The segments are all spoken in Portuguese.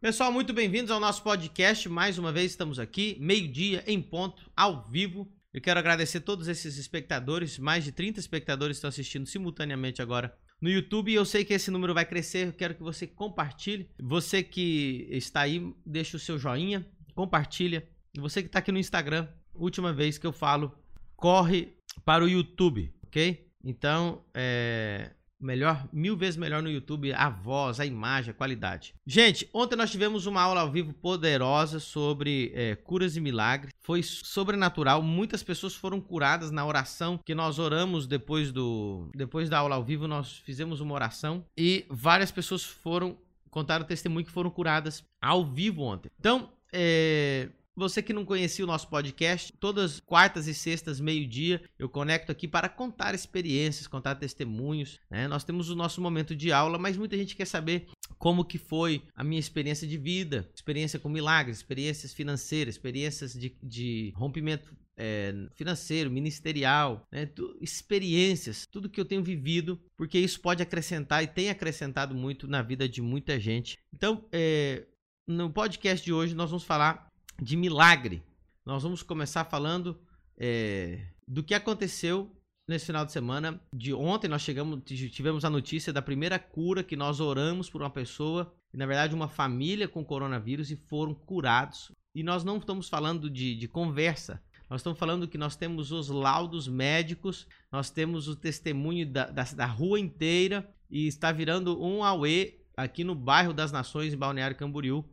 Pessoal, muito bem-vindos ao nosso podcast. Mais uma vez estamos aqui, meio-dia, em ponto, ao vivo. Eu quero agradecer todos esses espectadores, mais de 30 espectadores estão assistindo simultaneamente agora no YouTube. Eu sei que esse número vai crescer, eu quero que você compartilhe. Você que está aí, deixa o seu joinha, compartilha. E você que está aqui no Instagram, última vez que eu falo, corre para o YouTube, ok? Então, é, Melhor, mil vezes melhor no YouTube, a voz, a imagem, a qualidade. Gente, ontem nós tivemos uma aula ao vivo poderosa sobre é, curas e milagres. Foi sobrenatural, muitas pessoas foram curadas na oração que nós oramos depois do depois da aula ao vivo, nós fizemos uma oração e várias pessoas foram contaram testemunho que foram curadas ao vivo ontem. Então, é, você que não conhecia o nosso podcast, todas quartas e sextas, meio-dia, eu conecto aqui para contar experiências, contar testemunhos. Né? Nós temos o nosso momento de aula, mas muita gente quer saber como que foi a minha experiência de vida, experiência com milagres, experiências financeiras, experiências de, de rompimento é, financeiro, ministerial, né? tu, experiências, tudo que eu tenho vivido, porque isso pode acrescentar e tem acrescentado muito na vida de muita gente. Então, é, no podcast de hoje nós vamos falar de milagre. Nós vamos começar falando é, do que aconteceu nesse final de semana. De ontem nós chegamos, tivemos a notícia da primeira cura que nós oramos por uma pessoa, na verdade uma família com coronavírus e foram curados. E nós não estamos falando de, de conversa. Nós estamos falando que nós temos os laudos médicos, nós temos o testemunho da, da, da rua inteira e está virando um auê aqui no bairro das Nações, em Balneário Camboriú,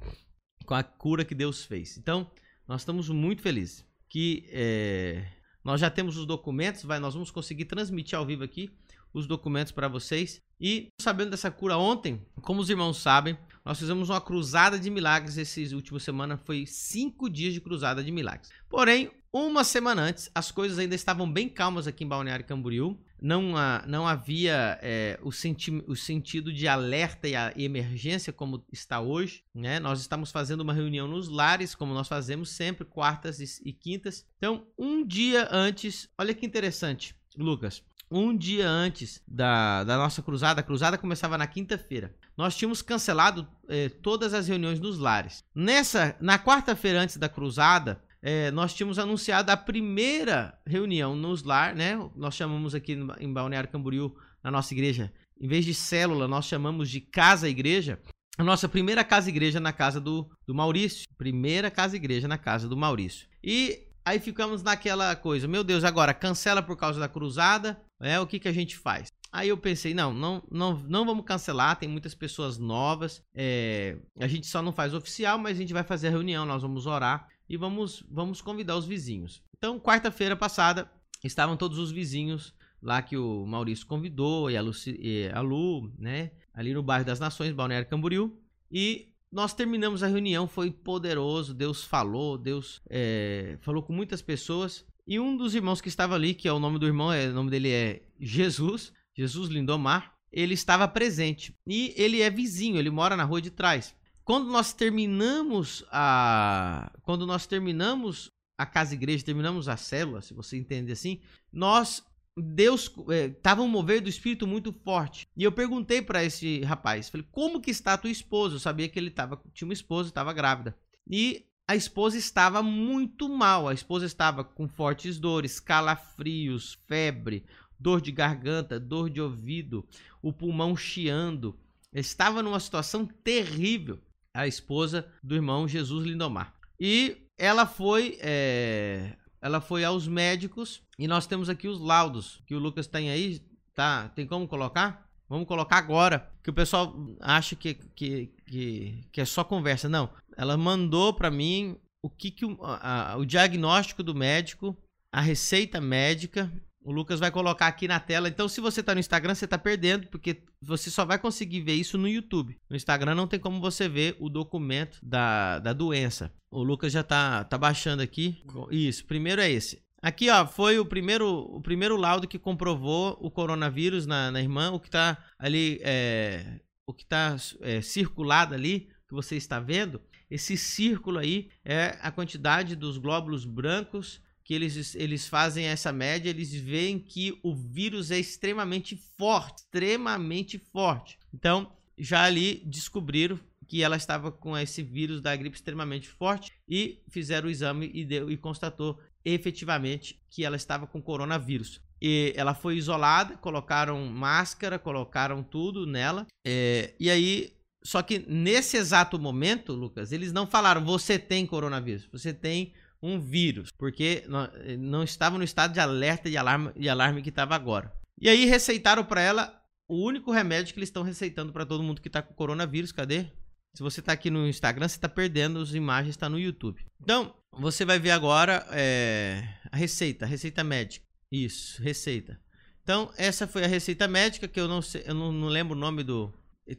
com a cura que Deus fez. Então, nós estamos muito felizes que é, nós já temos os documentos, vai, nós vamos conseguir transmitir ao vivo aqui os documentos para vocês. E sabendo dessa cura ontem, como os irmãos sabem, nós fizemos uma cruzada de milagres esses últimos semanas. Foi cinco dias de cruzada de milagres. Porém, uma semana antes, as coisas ainda estavam bem calmas aqui em Balneário Camboriú. Não, não havia é, o, senti o sentido de alerta e, e emergência como está hoje. Né? Nós estamos fazendo uma reunião nos lares, como nós fazemos sempre, quartas e, e quintas. Então, um dia antes, olha que interessante, Lucas um dia antes da, da nossa cruzada, a cruzada começava na quinta-feira. Nós tínhamos cancelado eh, todas as reuniões nos lares. Nessa, na quarta-feira antes da cruzada, eh, nós tínhamos anunciado a primeira reunião nos lar, né? Nós chamamos aqui em Balneário Camboriú, na nossa igreja, em vez de célula, nós chamamos de casa-igreja. A nossa primeira casa-igreja na casa do, do Maurício. Primeira casa-igreja na casa do Maurício. E Aí ficamos naquela coisa, meu Deus, agora cancela por causa da cruzada, é o que, que a gente faz? Aí eu pensei, não, não, não, não vamos cancelar, tem muitas pessoas novas, é, a gente só não faz oficial, mas a gente vai fazer a reunião, nós vamos orar e vamos, vamos convidar os vizinhos. Então, quarta-feira passada, estavam todos os vizinhos lá que o Maurício convidou, e a, e a Lu, né, ali no bairro das Nações, Balneário Camboriú, e nós terminamos a reunião, foi poderoso. Deus falou, Deus é, falou com muitas pessoas. E um dos irmãos que estava ali, que é o nome do irmão, é, o nome dele é Jesus, Jesus Lindomar, ele estava presente. E ele é vizinho, ele mora na rua de trás. Quando nós terminamos a. Quando nós terminamos a casa igreja, terminamos a célula, se você entende assim, nós Deus estava é, um mover do espírito muito forte. E eu perguntei para esse rapaz, falei: "Como que está a tua esposa?" Eu sabia que ele tava, tinha uma esposa, estava grávida. E a esposa estava muito mal. A esposa estava com fortes dores, calafrios, febre, dor de garganta, dor de ouvido, o pulmão chiando. Estava numa situação terrível. A esposa do irmão Jesus Lindomar. E ela foi é, ela foi aos médicos e nós temos aqui os laudos que o Lucas tem aí, tá? Tem como colocar? Vamos colocar agora, que o pessoal acha que, que, que, que é só conversa. Não, ela mandou para mim o que, que o, a, o diagnóstico do médico, a receita médica. O Lucas vai colocar aqui na tela. Então, se você está no Instagram, você está perdendo, porque você só vai conseguir ver isso no YouTube. No Instagram não tem como você ver o documento da, da doença. O Lucas já tá, tá baixando aqui. Isso, primeiro é esse. Aqui, ó, foi o primeiro, o primeiro laudo que comprovou o coronavírus na, na irmã, o que tá ali, é, o que tá é, circulado ali, que você está vendo. Esse círculo aí é a quantidade dos glóbulos brancos que eles, eles fazem essa média, eles veem que o vírus é extremamente forte, extremamente forte. Então, já ali descobriram que ela estava com esse vírus da gripe extremamente forte e fizeram o exame e, deu, e constatou efetivamente que ela estava com coronavírus. E ela foi isolada, colocaram máscara, colocaram tudo nela. É, e aí, só que nesse exato momento, Lucas, eles não falaram você tem coronavírus, você tem um vírus, porque não, não estava no estado de alerta e alarme, de alarme que estava agora. E aí receitaram para ela o único remédio que eles estão receitando para todo mundo que está com coronavírus. Cadê? Se você está aqui no Instagram, você está perdendo as imagens, está no YouTube. Então, você vai ver agora é, a receita, a receita médica. Isso, receita. Então, essa foi a receita médica, que eu não sei, eu não, não lembro o nome do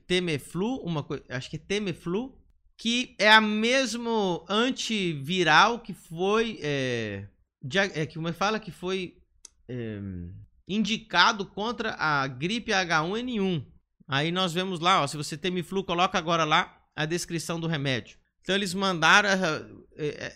Temeflu, uma coisa, acho que é Temeflu, que é a mesmo antiviral que foi, é, é, que como fala que foi é, indicado contra a gripe H1N1. Aí nós vemos lá, ó, se você tem Miflu, coloca agora lá a descrição do remédio. Então eles mandaram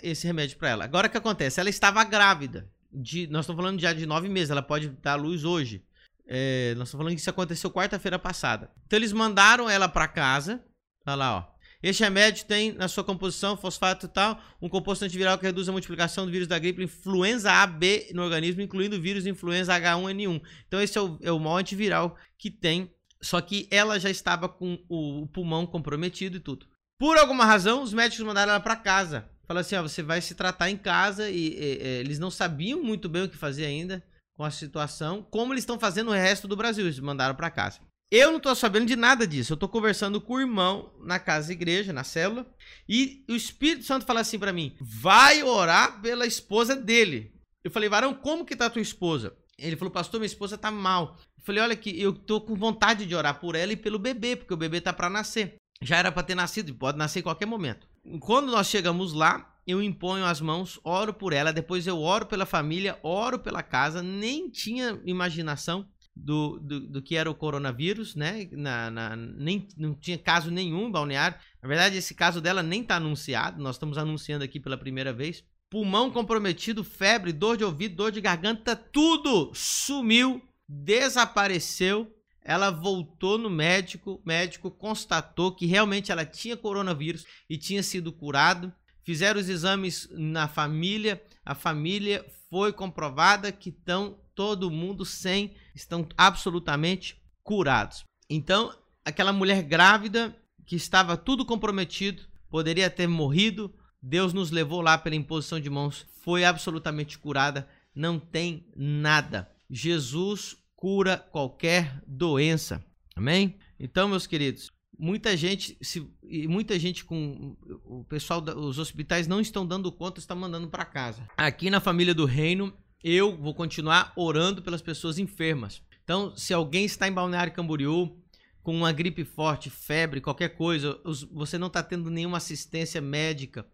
esse remédio para ela. Agora o que acontece? Ela estava grávida. De, nós estamos falando já de nove meses, ela pode dar luz hoje. É, nós estamos falando que isso aconteceu quarta-feira passada. Então eles mandaram ela para casa. Olha lá, ó. Este remédio tem na sua composição fosfato e tal, um composto antiviral que reduz a multiplicação do vírus da gripe influenza A, B no organismo, incluindo o vírus influenza H1N1. Então esse é o, é o maior antiviral que tem, só que ela já estava com o, o pulmão comprometido e tudo. Por alguma razão, os médicos mandaram ela para casa. Falaram assim, ó, você vai se tratar em casa e, e, e eles não sabiam muito bem o que fazer ainda com a situação, como eles estão fazendo no resto do Brasil, eles mandaram para casa. Eu não estou sabendo de nada disso. Eu estou conversando com o irmão na casa da igreja, na célula, e o Espírito Santo fala assim para mim: vai orar pela esposa dele. Eu falei, varão, como que tá a tua esposa? Ele falou, pastor, minha esposa tá mal. Eu falei, olha que eu tô com vontade de orar por ela e pelo bebê, porque o bebê tá para nascer. Já era para ter nascido, pode nascer em qualquer momento. Quando nós chegamos lá, eu imponho as mãos, oro por ela, depois eu oro pela família, oro pela casa, nem tinha imaginação do, do, do, que era o coronavírus, né? Na, na, nem, não tinha caso nenhum em Balneário. Na verdade, esse caso dela nem está anunciado, nós estamos anunciando aqui pela primeira vez. Pulmão comprometido, febre, dor de ouvido, dor de garganta, tudo sumiu, desapareceu. Ela voltou no médico, o médico constatou que realmente ela tinha coronavírus e tinha sido curado. Fizeram os exames na família, a família foi comprovada que estão todo mundo sem, estão absolutamente curados. Então, aquela mulher grávida que estava tudo comprometido, poderia ter morrido, Deus nos levou lá pela imposição de mãos, foi absolutamente curada, não tem nada. Jesus cura qualquer doença. Amém? Então, meus queridos, muita gente, se, muita gente com o pessoal dos hospitais não estão dando conta, está mandando para casa. Aqui na família do reino, eu vou continuar orando pelas pessoas enfermas. Então, se alguém está em Balneário Camboriú com uma gripe forte, febre, qualquer coisa, você não está tendo nenhuma assistência médica,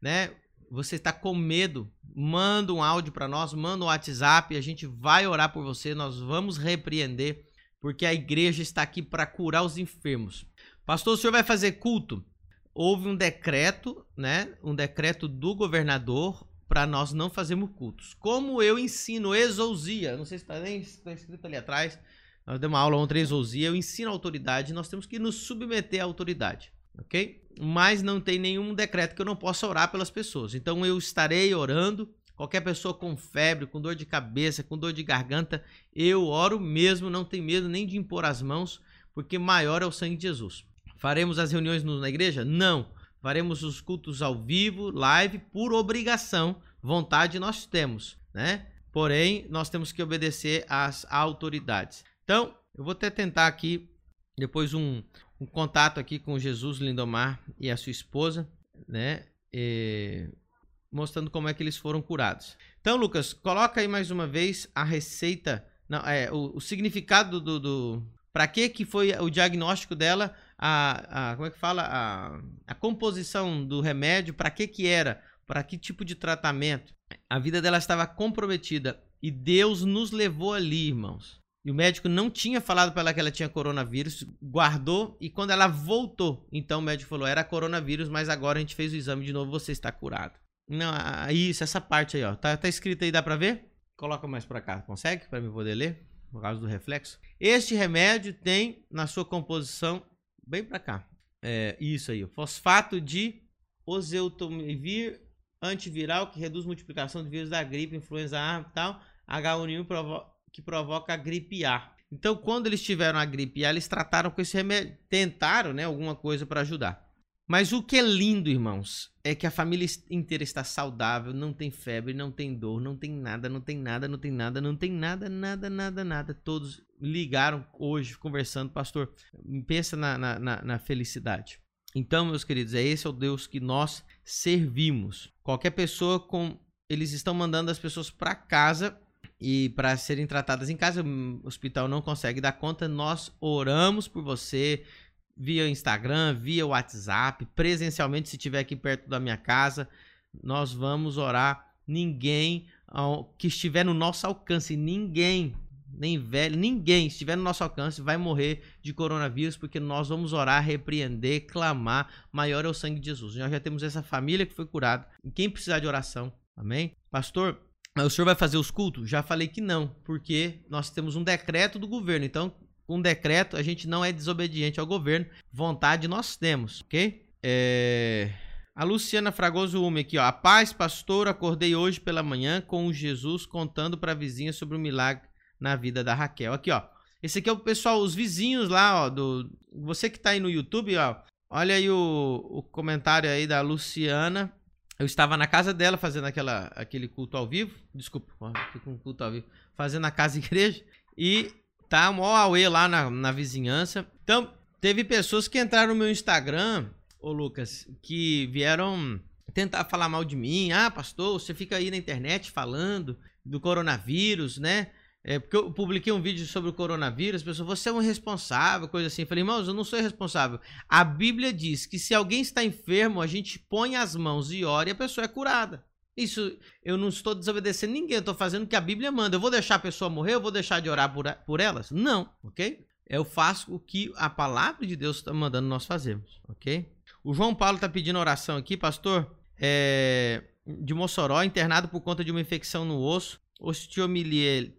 né? Você está com medo, manda um áudio para nós, manda um WhatsApp, a gente vai orar por você, nós vamos repreender, porque a igreja está aqui para curar os enfermos. Pastor, o senhor vai fazer culto? Houve um decreto, né? Um decreto do governador para nós não fazermos cultos. Como eu ensino exousia, não sei se está nem tá escrito ali atrás, nós demos uma aula ontem exousia, eu ensino autoridade, nós temos que nos submeter à autoridade, ok? Mas não tem nenhum decreto que eu não possa orar pelas pessoas. Então eu estarei orando, qualquer pessoa com febre, com dor de cabeça, com dor de garganta, eu oro mesmo, não tem medo nem de impor as mãos, porque maior é o sangue de Jesus. Faremos as reuniões na igreja? Não. Faremos os cultos ao vivo, live, por obrigação. Vontade nós temos, né? Porém, nós temos que obedecer às autoridades. Então, eu vou até tentar aqui, depois, um, um contato aqui com Jesus Lindomar e a sua esposa, né? E, mostrando como é que eles foram curados. Então, Lucas, coloca aí mais uma vez a receita, não, é, o, o significado do, do para que que foi o diagnóstico dela a, a como é que fala a, a composição do remédio, para que que era, para que tipo de tratamento. A vida dela estava comprometida e Deus nos levou ali, irmãos. E o médico não tinha falado para ela que ela tinha coronavírus, guardou e quando ela voltou, então o médico falou: era coronavírus, mas agora a gente fez o exame de novo, você está curado. Não, isso, essa parte aí, ó. Tá, tá escrito aí, dá para ver? Coloca mais para cá, consegue? Para mim poder ler, por causa do reflexo. Este remédio tem na sua composição bem para cá. É, isso aí, fosfato de oseltamivir antiviral que reduz multiplicação de vírus da gripe, influenza A e tal, H1N1 provo que provoca a gripe A. Então, quando eles tiveram a gripe A, eles trataram com esse remédio, tentaram, né, alguma coisa para ajudar. Mas o que é lindo, irmãos, é que a família inteira está saudável, não tem febre, não tem dor, não tem nada, não tem nada, não tem nada, não tem nada, nada, nada, nada. Todos ligaram hoje conversando, pastor. Pensa na, na, na felicidade. Então, meus queridos, é esse é o Deus que nós servimos. Qualquer pessoa com. Eles estão mandando as pessoas para casa e para serem tratadas em casa, o hospital não consegue dar conta. Nós oramos por você via Instagram, via WhatsApp, presencialmente, se estiver aqui perto da minha casa, nós vamos orar. Ninguém que estiver no nosso alcance, ninguém, nem velho, ninguém estiver no nosso alcance vai morrer de coronavírus, porque nós vamos orar, repreender, clamar. Maior é o sangue de Jesus. Nós já temos essa família que foi curada. Quem precisar de oração, amém? Pastor, o senhor vai fazer os cultos? Já falei que não, porque nós temos um decreto do governo. Então, com decreto, a gente não é desobediente ao governo. Vontade nós temos, ok? É... A Luciana Fragoso Ume aqui, ó. A paz, pastor, acordei hoje pela manhã com o Jesus contando para a vizinha sobre o milagre na vida da Raquel. Aqui, ó. Esse aqui é o pessoal, os vizinhos lá, ó. Do... Você que tá aí no YouTube, ó. Olha aí o, o comentário aí da Luciana. Eu estava na casa dela fazendo aquela, aquele culto ao vivo. Desculpa, ó, com culto ao vivo. Fazendo a casa igreja. E Tá mó auê lá na, na vizinhança. Então, teve pessoas que entraram no meu Instagram, ô Lucas, que vieram tentar falar mal de mim. Ah, pastor, você fica aí na internet falando do coronavírus, né? É, porque eu publiquei um vídeo sobre o coronavírus, as pessoas, você é um responsável, coisa assim. Eu falei, irmãos, eu não sou responsável. A Bíblia diz que se alguém está enfermo, a gente põe as mãos e ora e a pessoa é curada. Isso, eu não estou desobedecendo ninguém, eu estou fazendo o que a Bíblia manda. Eu vou deixar a pessoa morrer, eu vou deixar de orar por, por elas? Não, ok? Eu faço o que a palavra de Deus está mandando nós fazermos, ok? O João Paulo está pedindo oração aqui, pastor, é, de Mossoró, internado por conta de uma infecção no osso, osteomielite,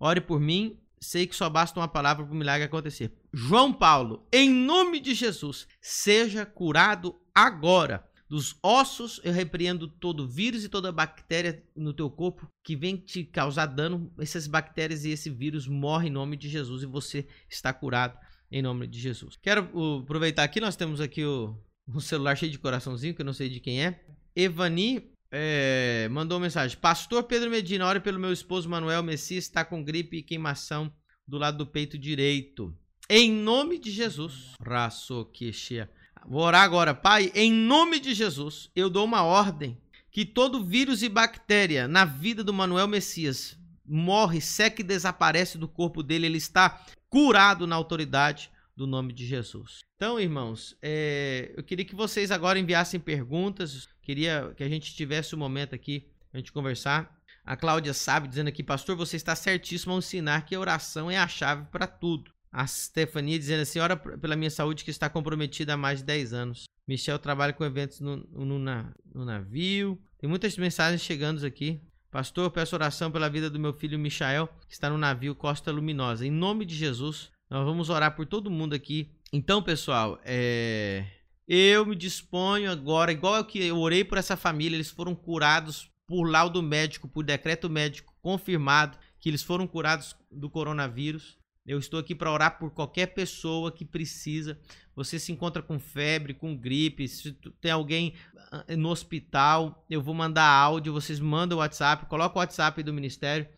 ore por mim, sei que só basta uma palavra para o milagre acontecer. João Paulo, em nome de Jesus, seja curado agora dos ossos, eu repreendo todo vírus e toda bactéria no teu corpo que vem te causar dano. Essas bactérias e esse vírus morrem em nome de Jesus e você está curado em nome de Jesus. Quero uh, aproveitar aqui, nós temos aqui o, um celular cheio de coraçãozinho, que eu não sei de quem é. Evani é, mandou uma mensagem. Pastor Pedro Medina, ore pelo meu esposo Manuel Messias, está com gripe e queimação do lado do peito direito. Em nome de Jesus. Raço que cheia. Vou orar agora. Pai, em nome de Jesus, eu dou uma ordem que todo vírus e bactéria na vida do Manuel Messias morre, seca e desaparece do corpo dele. Ele está curado na autoridade do nome de Jesus. Então, irmãos, é, eu queria que vocês agora enviassem perguntas. Queria que a gente tivesse um momento aqui a gente conversar. A Cláudia sabe, dizendo aqui, pastor, você está certíssimo ao ensinar que a oração é a chave para tudo. A Stefania dizendo assim: ora pela minha saúde que está comprometida há mais de 10 anos. Michel trabalha com eventos no, no, no navio. Tem muitas mensagens chegando aqui. Pastor, peço oração pela vida do meu filho Michael, que está no navio Costa Luminosa. Em nome de Jesus, nós vamos orar por todo mundo aqui. Então, pessoal, é... eu me disponho agora, igual que eu orei por essa família, eles foram curados por laudo médico, por decreto médico confirmado, que eles foram curados do coronavírus. Eu estou aqui para orar por qualquer pessoa que precisa. Você se encontra com febre, com gripe, se tem alguém ah, no hospital, eu vou mandar áudio, vocês mandam o WhatsApp, coloca o WhatsApp do ministério.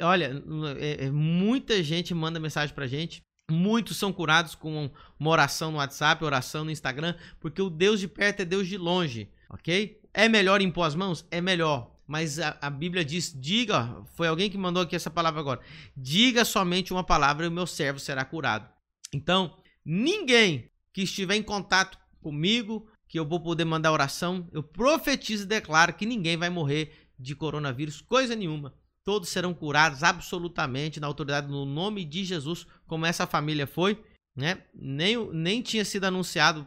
Olha, é, é, muita gente manda mensagem para gente. Muitos são curados com uma oração no WhatsApp, oração no Instagram, porque o Deus de perto é Deus de longe, ok? É melhor impor as mãos? É melhor. Mas a, a, Bíblia diz: diga, foi alguém que mandou aqui essa palavra agora. Diga somente uma palavra e o meu servo será curado. Então, ninguém que estiver em contato comigo, que eu vou poder mandar oração, eu profetizo e declaro que ninguém vai morrer de coronavírus, coisa nenhuma. Todos serão curados absolutamente na autoridade no nome de Jesus, como essa família foi, né? Nem, nem tinha sido anunciado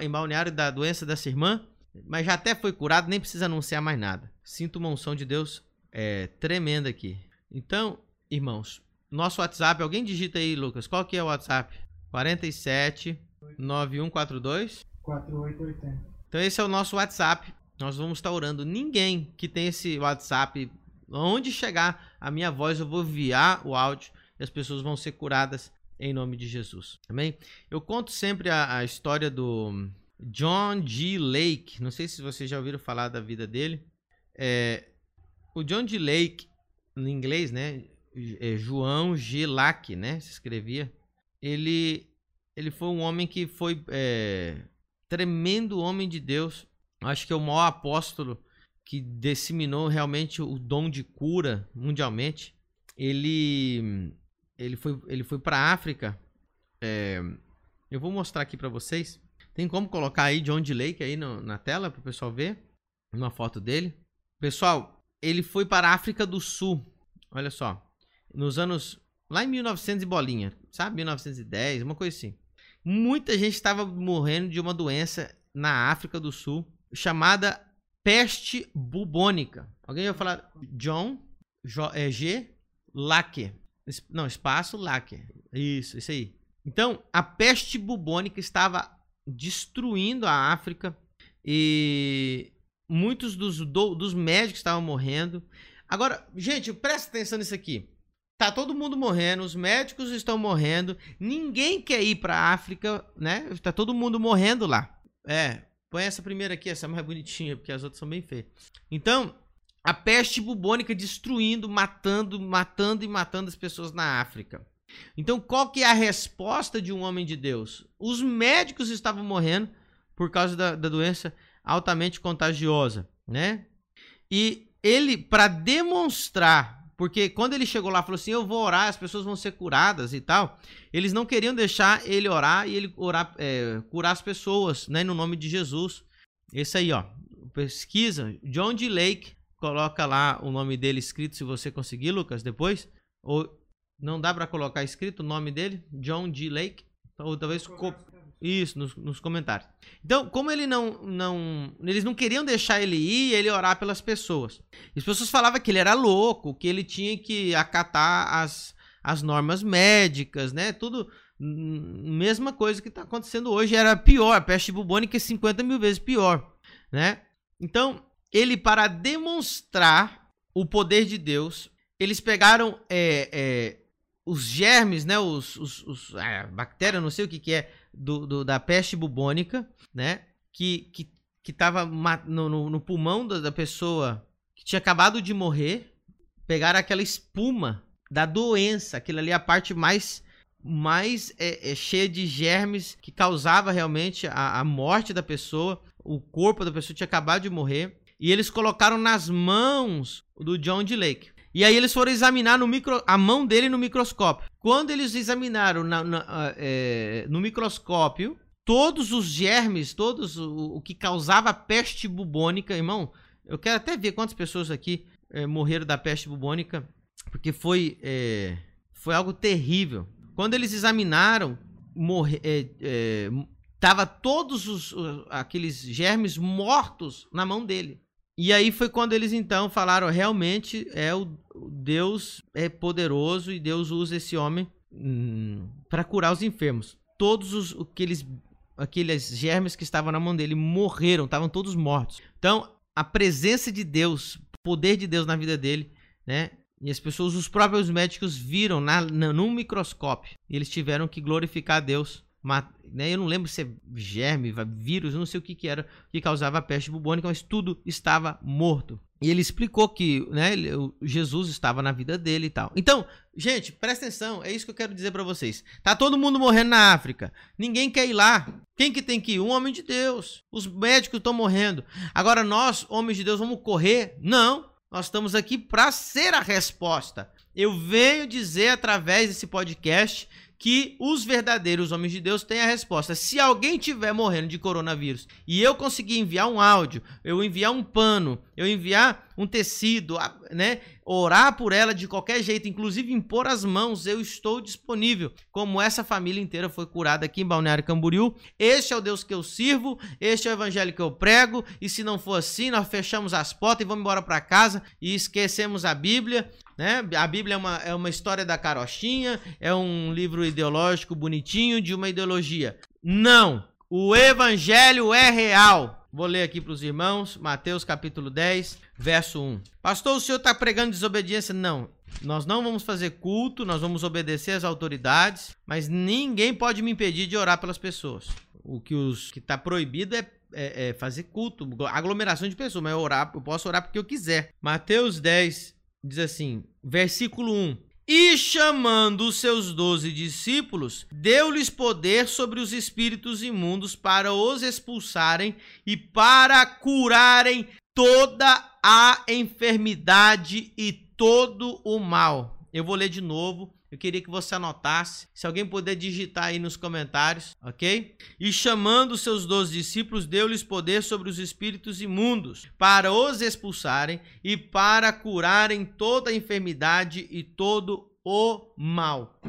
em balneário da doença dessa irmã, mas já até foi curado, nem precisa anunciar mais nada. Sinto uma unção de Deus é, tremenda aqui. Então, irmãos, nosso WhatsApp, alguém digita aí, Lucas, qual que é o WhatsApp? 47 9142 4880. Então esse é o nosso WhatsApp. Nós vamos estar orando. Ninguém que tem esse WhatsApp, onde chegar a minha voz, eu vou enviar o áudio e as pessoas vão ser curadas em nome de Jesus. Amém? Eu conto sempre a, a história do John G. Lake. Não sei se vocês já ouviram falar da vida dele. É, o John G. Lake, em inglês, né? É João G. Lake, né? Se escrevia. Ele, ele foi um homem que foi é, tremendo homem de Deus. Acho que é o maior apóstolo que disseminou realmente o dom de cura mundialmente. Ele ele foi ele foi para a África. É, eu vou mostrar aqui para vocês. Tem como colocar aí John D. Lake aí no, na tela para o pessoal ver uma foto dele. Pessoal, ele foi para a África do Sul. Olha só, nos anos lá em 1900 e bolinha, sabe, 1910, uma coisa assim muita gente estava morrendo de uma doença na África do Sul chamada peste bubônica. Alguém vai falar John J, é, G Lake. Não, espaço Lake. Isso, isso aí. Então, a peste bubônica estava destruindo a África e muitos dos, do, dos médicos estavam morrendo. Agora, gente, presta atenção nisso aqui. Tá todo mundo morrendo, os médicos estão morrendo, ninguém quer ir para a África, né? Tá todo mundo morrendo lá. É, põe essa primeira aqui, essa mais bonitinha, porque as outras são bem feias. Então, a peste bubônica destruindo, matando, matando e matando as pessoas na África. Então, qual que é a resposta de um homem de Deus? Os médicos estavam morrendo por causa da, da doença altamente contagiosa, né? E ele, para demonstrar porque quando ele chegou lá, falou assim: Eu vou orar, as pessoas vão ser curadas e tal. Eles não queriam deixar ele orar e ele orar, é, curar as pessoas, né? No nome de Jesus. Esse aí, ó. Pesquisa. John D. Lake. Coloca lá o nome dele escrito, se você conseguir, Lucas, depois. Ou não dá para colocar escrito o nome dele? John D. Lake. Ou talvez. Isso, nos, nos, comentários. Então, como ele não, não. Eles não queriam deixar ele ir ele orar pelas pessoas. As pessoas falavam que ele era louco, que ele tinha que acatar as, as normas médicas, né? Tudo. Mesma coisa que está acontecendo hoje. Era pior. A peste bubônica é 50 mil vezes pior, né? Então, ele, para demonstrar o poder de Deus, eles pegaram é, é, os germes, né? Os, os, os é, bactérias, não sei o que, que é do, do, da peste bubônica, né? Que, que, que tava no, no, no pulmão da, da, pessoa que tinha acabado de morrer. Pegaram aquela espuma da doença, aquilo ali é a parte mais, mais é, é, cheia de germes que causava realmente a, a morte da pessoa. O corpo da pessoa tinha acabado de morrer. E eles colocaram nas mãos do John D. Lake. E aí eles foram examinar no micro, a mão dele no microscópio. Quando eles examinaram na, na, é, no microscópio, todos os germes, todos o, o, que causava peste bubônica, irmão, eu quero até ver quantas pessoas aqui é, morreram da peste bubônica, porque foi, é, foi algo terrível. Quando eles examinaram, morre, é, tava todos os, aqueles germes mortos na mão dele. E aí foi quando eles então falaram, realmente é o Deus é poderoso e Deus usa esse homem hum, para curar os enfermos. Todos os aqueles aqueles germes que estavam na mão dele morreram, estavam todos mortos. Então, a presença de Deus, o poder de Deus na vida dele, né? E as pessoas, os próprios médicos viram na, na, num microscópio. E eles tiveram que glorificar Deus né, eu não lembro se é germe, vírus, não sei o que, que era que causava a peste bubônica, mas tudo estava morto. E ele explicou que né, Jesus estava na vida dele e tal. Então, gente, presta atenção, é isso que eu quero dizer para vocês. Tá todo mundo morrendo na África. Ninguém quer ir lá. Quem que tem que ir? Um homem de Deus. Os médicos estão morrendo. Agora nós, homens de Deus, vamos correr? Não. Nós estamos aqui para ser a resposta. Eu venho dizer através desse podcast que os verdadeiros homens de Deus têm a resposta. Se alguém tiver morrendo de coronavírus e eu conseguir enviar um áudio, eu enviar um pano, eu enviar um tecido, né, orar por ela de qualquer jeito, inclusive impor as mãos, eu estou disponível. Como essa família inteira foi curada aqui em Balneário Camboriú, este é o Deus que eu sirvo, este é o evangelho que eu prego, e se não for assim, nós fechamos as portas e vamos embora para casa e esquecemos a Bíblia. Né? A Bíblia é uma, é uma história da carochinha, é um livro ideológico bonitinho de uma ideologia. Não. O evangelho é real. Vou ler aqui para os irmãos, Mateus capítulo 10, verso 1. Pastor, o senhor está pregando desobediência? Não. Nós não vamos fazer culto, nós vamos obedecer às autoridades, mas ninguém pode me impedir de orar pelas pessoas. O que está proibido é, é, é, fazer culto, aglomeração de pessoas, mas eu, orar, eu posso orar porque eu quiser. Mateus 10 diz assim, versículo 1. E chamando os seus doze discípulos, deu-lhes poder sobre os espíritos imundos para os expulsarem e para curarem toda a enfermidade e todo o mal. Eu vou ler de novo. Eu queria que você anotasse. Se alguém puder digitar aí nos comentários, ok? E chamando seus doze discípulos, deu-lhes poder sobre os espíritos imundos, para os expulsarem e para curarem toda a enfermidade e todo o mal.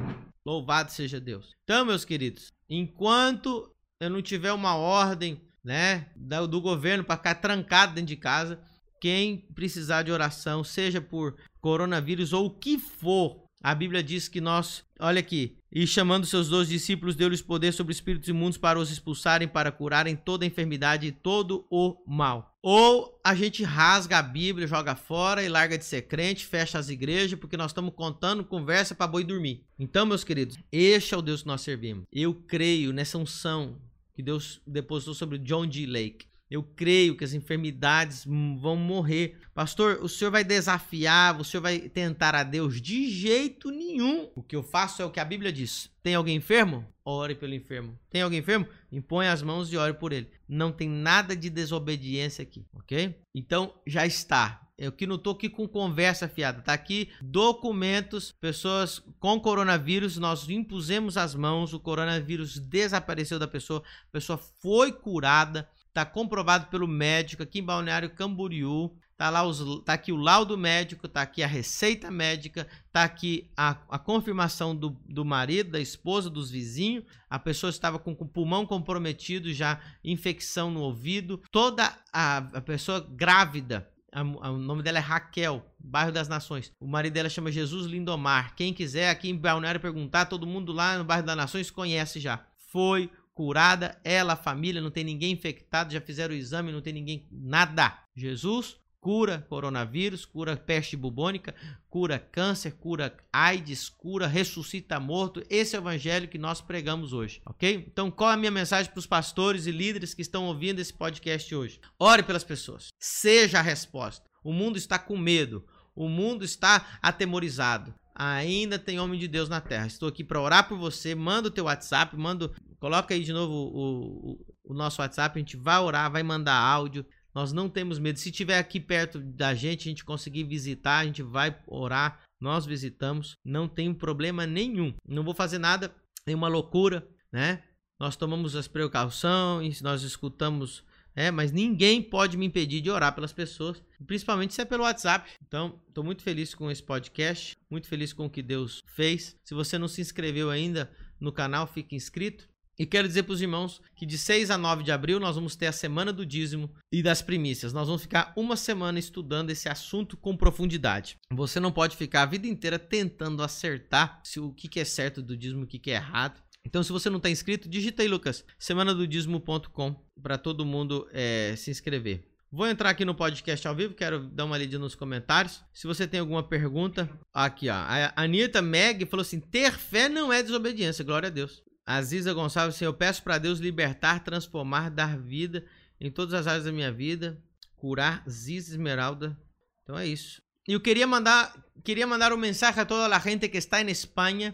Louvado seja Deus. Então, meus queridos, enquanto eu não tiver uma ordem, né, do governo para ficar trancado dentro de casa, quem precisar de oração, seja por coronavírus ou o que for, a Bíblia diz que nós, olha aqui, e chamando seus dois discípulos, deu-lhes poder sobre espíritos imundos para os expulsarem, para curarem toda enfermidade e todo o mal. Ou a gente rasga a Bíblia, joga fora e larga de ser crente, fecha as igrejas, porque nós estamos contando conversa para boi dormir. Então, meus queridos, este é o Deus que nós servimos. Eu creio nessa unção que Deus depositou sobre John G. Lake. Eu creio que as enfermidades vão morrer. Pastor, o senhor vai desafiar, o senhor vai tentar a Deus? De jeito nenhum. O que eu faço é o que a Bíblia diz. Tem alguém enfermo? Ore pelo enfermo. Tem alguém enfermo? Impõe as mãos e ore por ele. Não tem nada de desobediência aqui, ok? Então já está. Eu que não tô aqui com conversa fiada, tá aqui documentos, pessoas com coronavírus, nós impusemos as mãos, o coronavírus desapareceu da pessoa, a pessoa foi curada, Tá comprovado pelo médico aqui em Balneário Camboriú. Tá lá os, tá aqui o laudo médico, tá aqui a receita médica, tá aqui a, a confirmação do, do marido, da esposa, dos vizinhos. A pessoa estava com, com o pulmão comprometido, já infecção no ouvido. Toda a, a pessoa grávida a, a, o nome dela é Raquel, bairro das Nações. O marido dela chama Jesus Lindomar. Quem quiser aqui em Balneário perguntar, todo mundo lá no bairro das Nações conhece já. Foi curada, ela, a família, não tem ninguém infectado, já fizeram o exame, não tem ninguém, nada. Jesus cura coronavírus, cura peste bubônica, cura câncer, cura AIDS, cura, ressuscita morto. Esse é o evangelho que nós pregamos hoje, ok? Então, qual é a minha mensagem para os pastores e líderes que estão ouvindo esse podcast hoje? Ore pelas pessoas, seja a resposta. O mundo está com medo, o mundo está atemorizado ainda tem homem de Deus na terra. Estou aqui para orar por você. Manda o teu WhatsApp, manda, coloca aí de novo o, o, o, nosso WhatsApp. A gente vai orar, vai mandar áudio. Nós não temos medo. Se tiver aqui perto da gente, a gente conseguir visitar, a gente vai orar. Nós visitamos, não tem problema nenhum. Não vou fazer nada, nenhuma loucura, né? Nós tomamos as precauções, nós escutamos é, mas ninguém pode me impedir de orar pelas pessoas, principalmente se é pelo WhatsApp. Então, estou muito feliz com esse podcast, muito feliz com o que Deus fez. Se você não se inscreveu ainda no canal, fique inscrito. E quero dizer para os irmãos que de 6 a 9 de abril nós vamos ter a semana do dízimo e das primícias. Nós vamos ficar uma semana estudando esse assunto com profundidade. Você não pode ficar a vida inteira tentando acertar se o que é certo do dízimo e o que é errado. Então, se você não está inscrito, digita aí, Lucas, semanadodismo.com para todo mundo é, se inscrever. Vou entrar aqui no podcast ao vivo, quero dar uma lida nos comentários. Se você tem alguma pergunta, aqui ó. A Anitta Meg falou assim: ter fé não é desobediência, glória a Deus. Aziza Gonçalves, assim, eu peço para Deus libertar, transformar, dar vida em todas as áreas da minha vida, curar Ziz Esmeralda. Então é isso. Eu queria mandar, queria mandar um mensagem a toda a gente que está em Espanha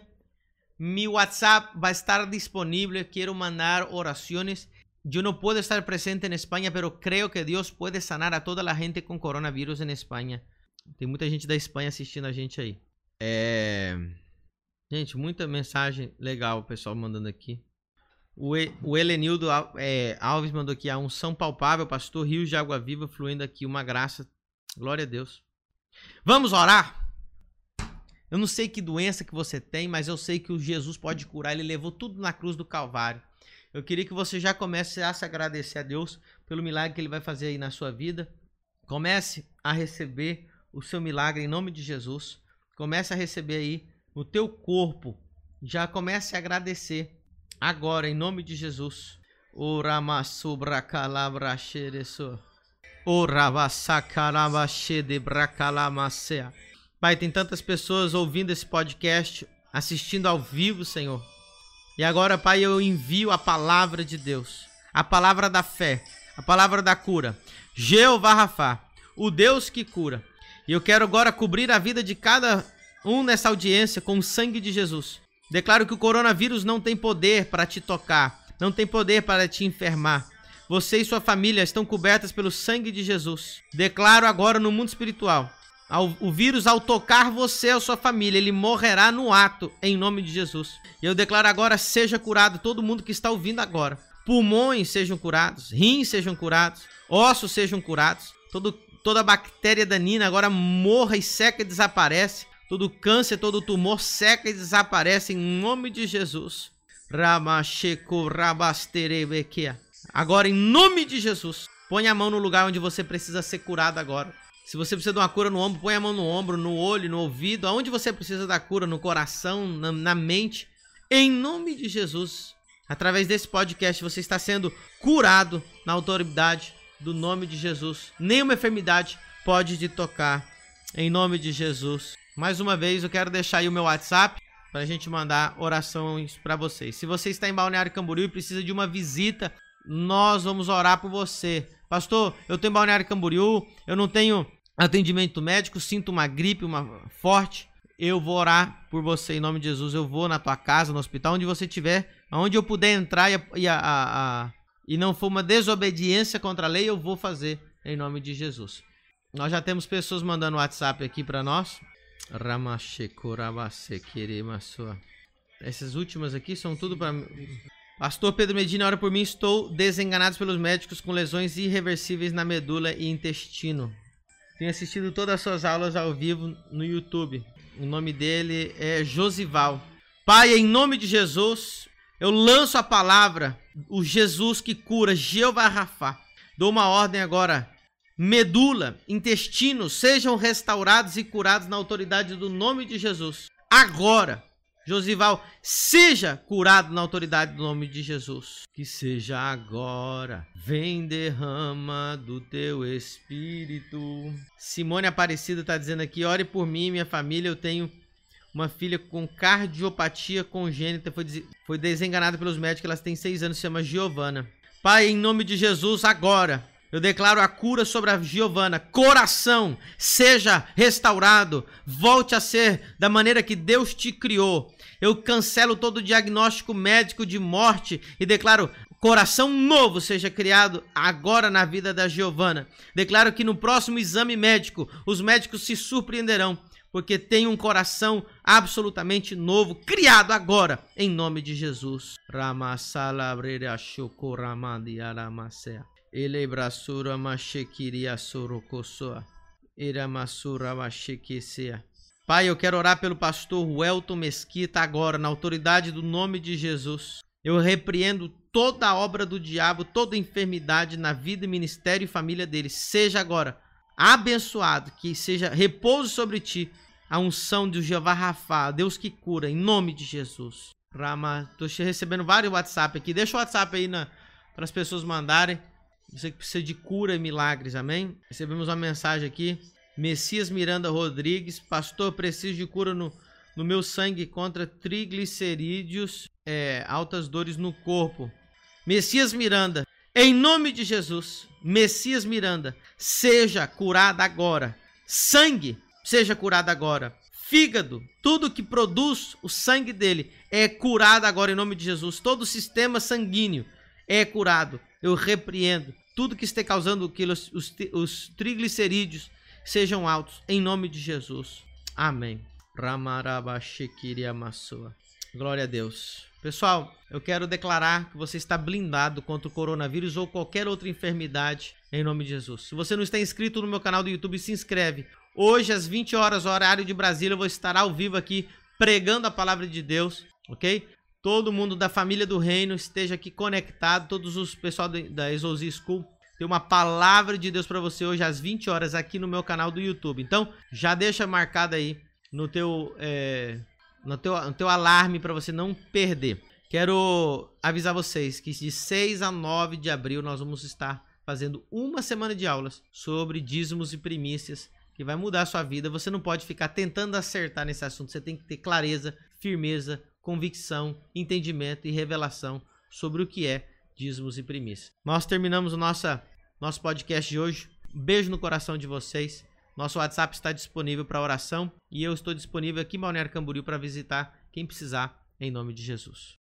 Mi WhatsApp va a estar disponible. Quiero mandar oraciones. Yo no puedo estar presente en España, pero creo que Dios puede sanar a toda la gente com coronavírus em Espanha. Tem muita gente da Espanha assistindo a gente aí. É... Gente, muita mensagem legal o pessoal mandando aqui. O, e, o Helenildo é, Alves mandou aqui a unção palpável, pastor, rios de água viva fluindo aqui, uma graça. Glória a Deus. Vamos orar? Eu não sei que doença que você tem, mas eu sei que o Jesus pode curar. Ele levou tudo na cruz do Calvário. Eu queria que você já comece a se agradecer a Deus pelo milagre que ele vai fazer aí na sua vida. Comece a receber o seu milagre em nome de Jesus. Comece a receber aí o teu corpo. Já comece a agradecer. agora, em nome de Jesus. Pai, tem tantas pessoas ouvindo esse podcast, assistindo ao vivo, Senhor. E agora, Pai, eu envio a palavra de Deus, a palavra da fé, a palavra da cura. Jeová Rafa, o Deus que cura. E eu quero agora cobrir a vida de cada um nessa audiência com o sangue de Jesus. Declaro que o coronavírus não tem poder para te tocar, não tem poder para te enfermar. Você e sua família estão cobertas pelo sangue de Jesus. Declaro agora no mundo espiritual: o vírus, ao tocar você ou sua família, ele morrerá no ato, em nome de Jesus. Eu declaro agora: seja curado todo mundo que está ouvindo agora. Pulmões sejam curados, rins sejam curados, ossos sejam curados, todo, toda bactéria danina agora morra e seca e desaparece. Todo câncer, todo tumor seca e desaparece em nome de Jesus. Agora, em nome de Jesus, põe a mão no lugar onde você precisa ser curado agora. Se você precisa de uma cura no ombro, põe a mão no ombro, no olho, no ouvido, aonde você precisa da cura, no coração, na, na mente. Em nome de Jesus, através desse podcast, você está sendo curado na autoridade do nome de Jesus. Nenhuma enfermidade pode te tocar. Em nome de Jesus. Mais uma vez, eu quero deixar aí o meu WhatsApp para a gente mandar orações para vocês. Se você está em Balneário Camboriú e precisa de uma visita, nós vamos orar por você. Pastor, eu em Balneário Camboriú, eu não tenho atendimento médico, sinto uma gripe, uma forte. Eu vou orar por você em nome de Jesus. Eu vou na tua casa, no hospital, onde você estiver, aonde eu puder entrar e, e, a, a, a, e não for uma desobediência contra a lei, eu vou fazer em nome de Jesus. Nós já temos pessoas mandando WhatsApp aqui para nós. Essas últimas aqui são tudo para Pastor Pedro Medina, ora por mim, estou desenganado pelos médicos com lesões irreversíveis na medula e intestino. Tenho assistido todas as suas aulas ao vivo no YouTube. O nome dele é Josival. Pai, em nome de Jesus, eu lanço a palavra, o Jesus que cura, Jeová Rafa. Dou uma ordem agora medula, intestino sejam restaurados e curados na autoridade do nome de Jesus. Agora, Josival, seja curado na autoridade do nome de Jesus. Que seja agora. Vem derrama do teu espírito. Simone Aparecida está dizendo aqui: ore por mim minha família. Eu tenho uma filha com cardiopatia congênita. Foi, foi desenganada pelos médicos. Ela tem seis anos, se chama Giovana. Pai, em nome de Jesus, agora eu declaro a cura sobre a Giovana. Coração, seja restaurado. Volte a ser da maneira que Deus te criou. Eu cancelo todo diagnóstico médico de morte e declaro coração novo seja criado agora na vida da Giovana. Declaro que no próximo exame médico os médicos se surpreenderão, porque tem um coração absolutamente novo criado agora em nome de Jesus. Ele brasura machequiria sorocosoa. Iramasura machequecea. Pai, eu quero orar pelo pastor Welton Mesquita agora, na autoridade do nome de Jesus. Eu repreendo toda a obra do diabo, toda enfermidade na vida, ministério e família dele. Seja agora abençoado, que seja repouso sobre ti a unção de Jeová Rafa, Deus que cura, em nome de Jesus. Rama, tô recebendo vários WhatsApp aqui. Deixa o WhatsApp aí para as pessoas mandarem. Você que precisa de cura e milagres, amém? Recebemos uma mensagem aqui. Messias Miranda Rodrigues, pastor, preciso de cura no, no meu sangue contra triglicerídeos, é, altas dores no corpo. Messias Miranda, em nome de Jesus, Messias Miranda, seja curada agora. Sangue, seja curado agora. Fígado, tudo que produz o sangue dele é curado agora em nome de Jesus. Todo o sistema sanguíneo é curado eu repreendo tudo que esteja causando que os, os, os triglicerídeos sejam altos, em nome de Jesus. Amém. Glória a Deus. Pessoal, eu quero declarar que você está blindado contra o coronavírus ou qualquer outra enfermidade em nome de Jesus. Se você não está inscrito no meu canal do YouTube, se inscreve. Hoje, às 20 horas, horário de Brasília, eu vou estar ao vivo aqui pregando a palavra de Deus, ok? Todo mundo da família do reino esteja aqui conectado, todos os pessoal da Exouzi School. Tem uma palavra de Deus para você hoje às 20 horas aqui no meu canal do YouTube. Então, já deixa marcado aí no teu, é, no teu, no teu alarme para você não perder. Quero avisar vocês que de 6 a 9 de abril nós vamos estar fazendo uma semana de aulas sobre dízimos e primícias que vai mudar a sua vida. Você não pode ficar tentando acertar nesse assunto, você tem que ter clareza, firmeza, convicção, entendimento e revelação sobre o que é dízimos e primícias. Nós terminamos o nossa, nosso podcast de hoje. Um beijo no coração de vocês. Nosso WhatsApp está disponível para oração e eu estou disponível aqui em Balneário Camboriú para visitar quem precisar, em nome de Jesus.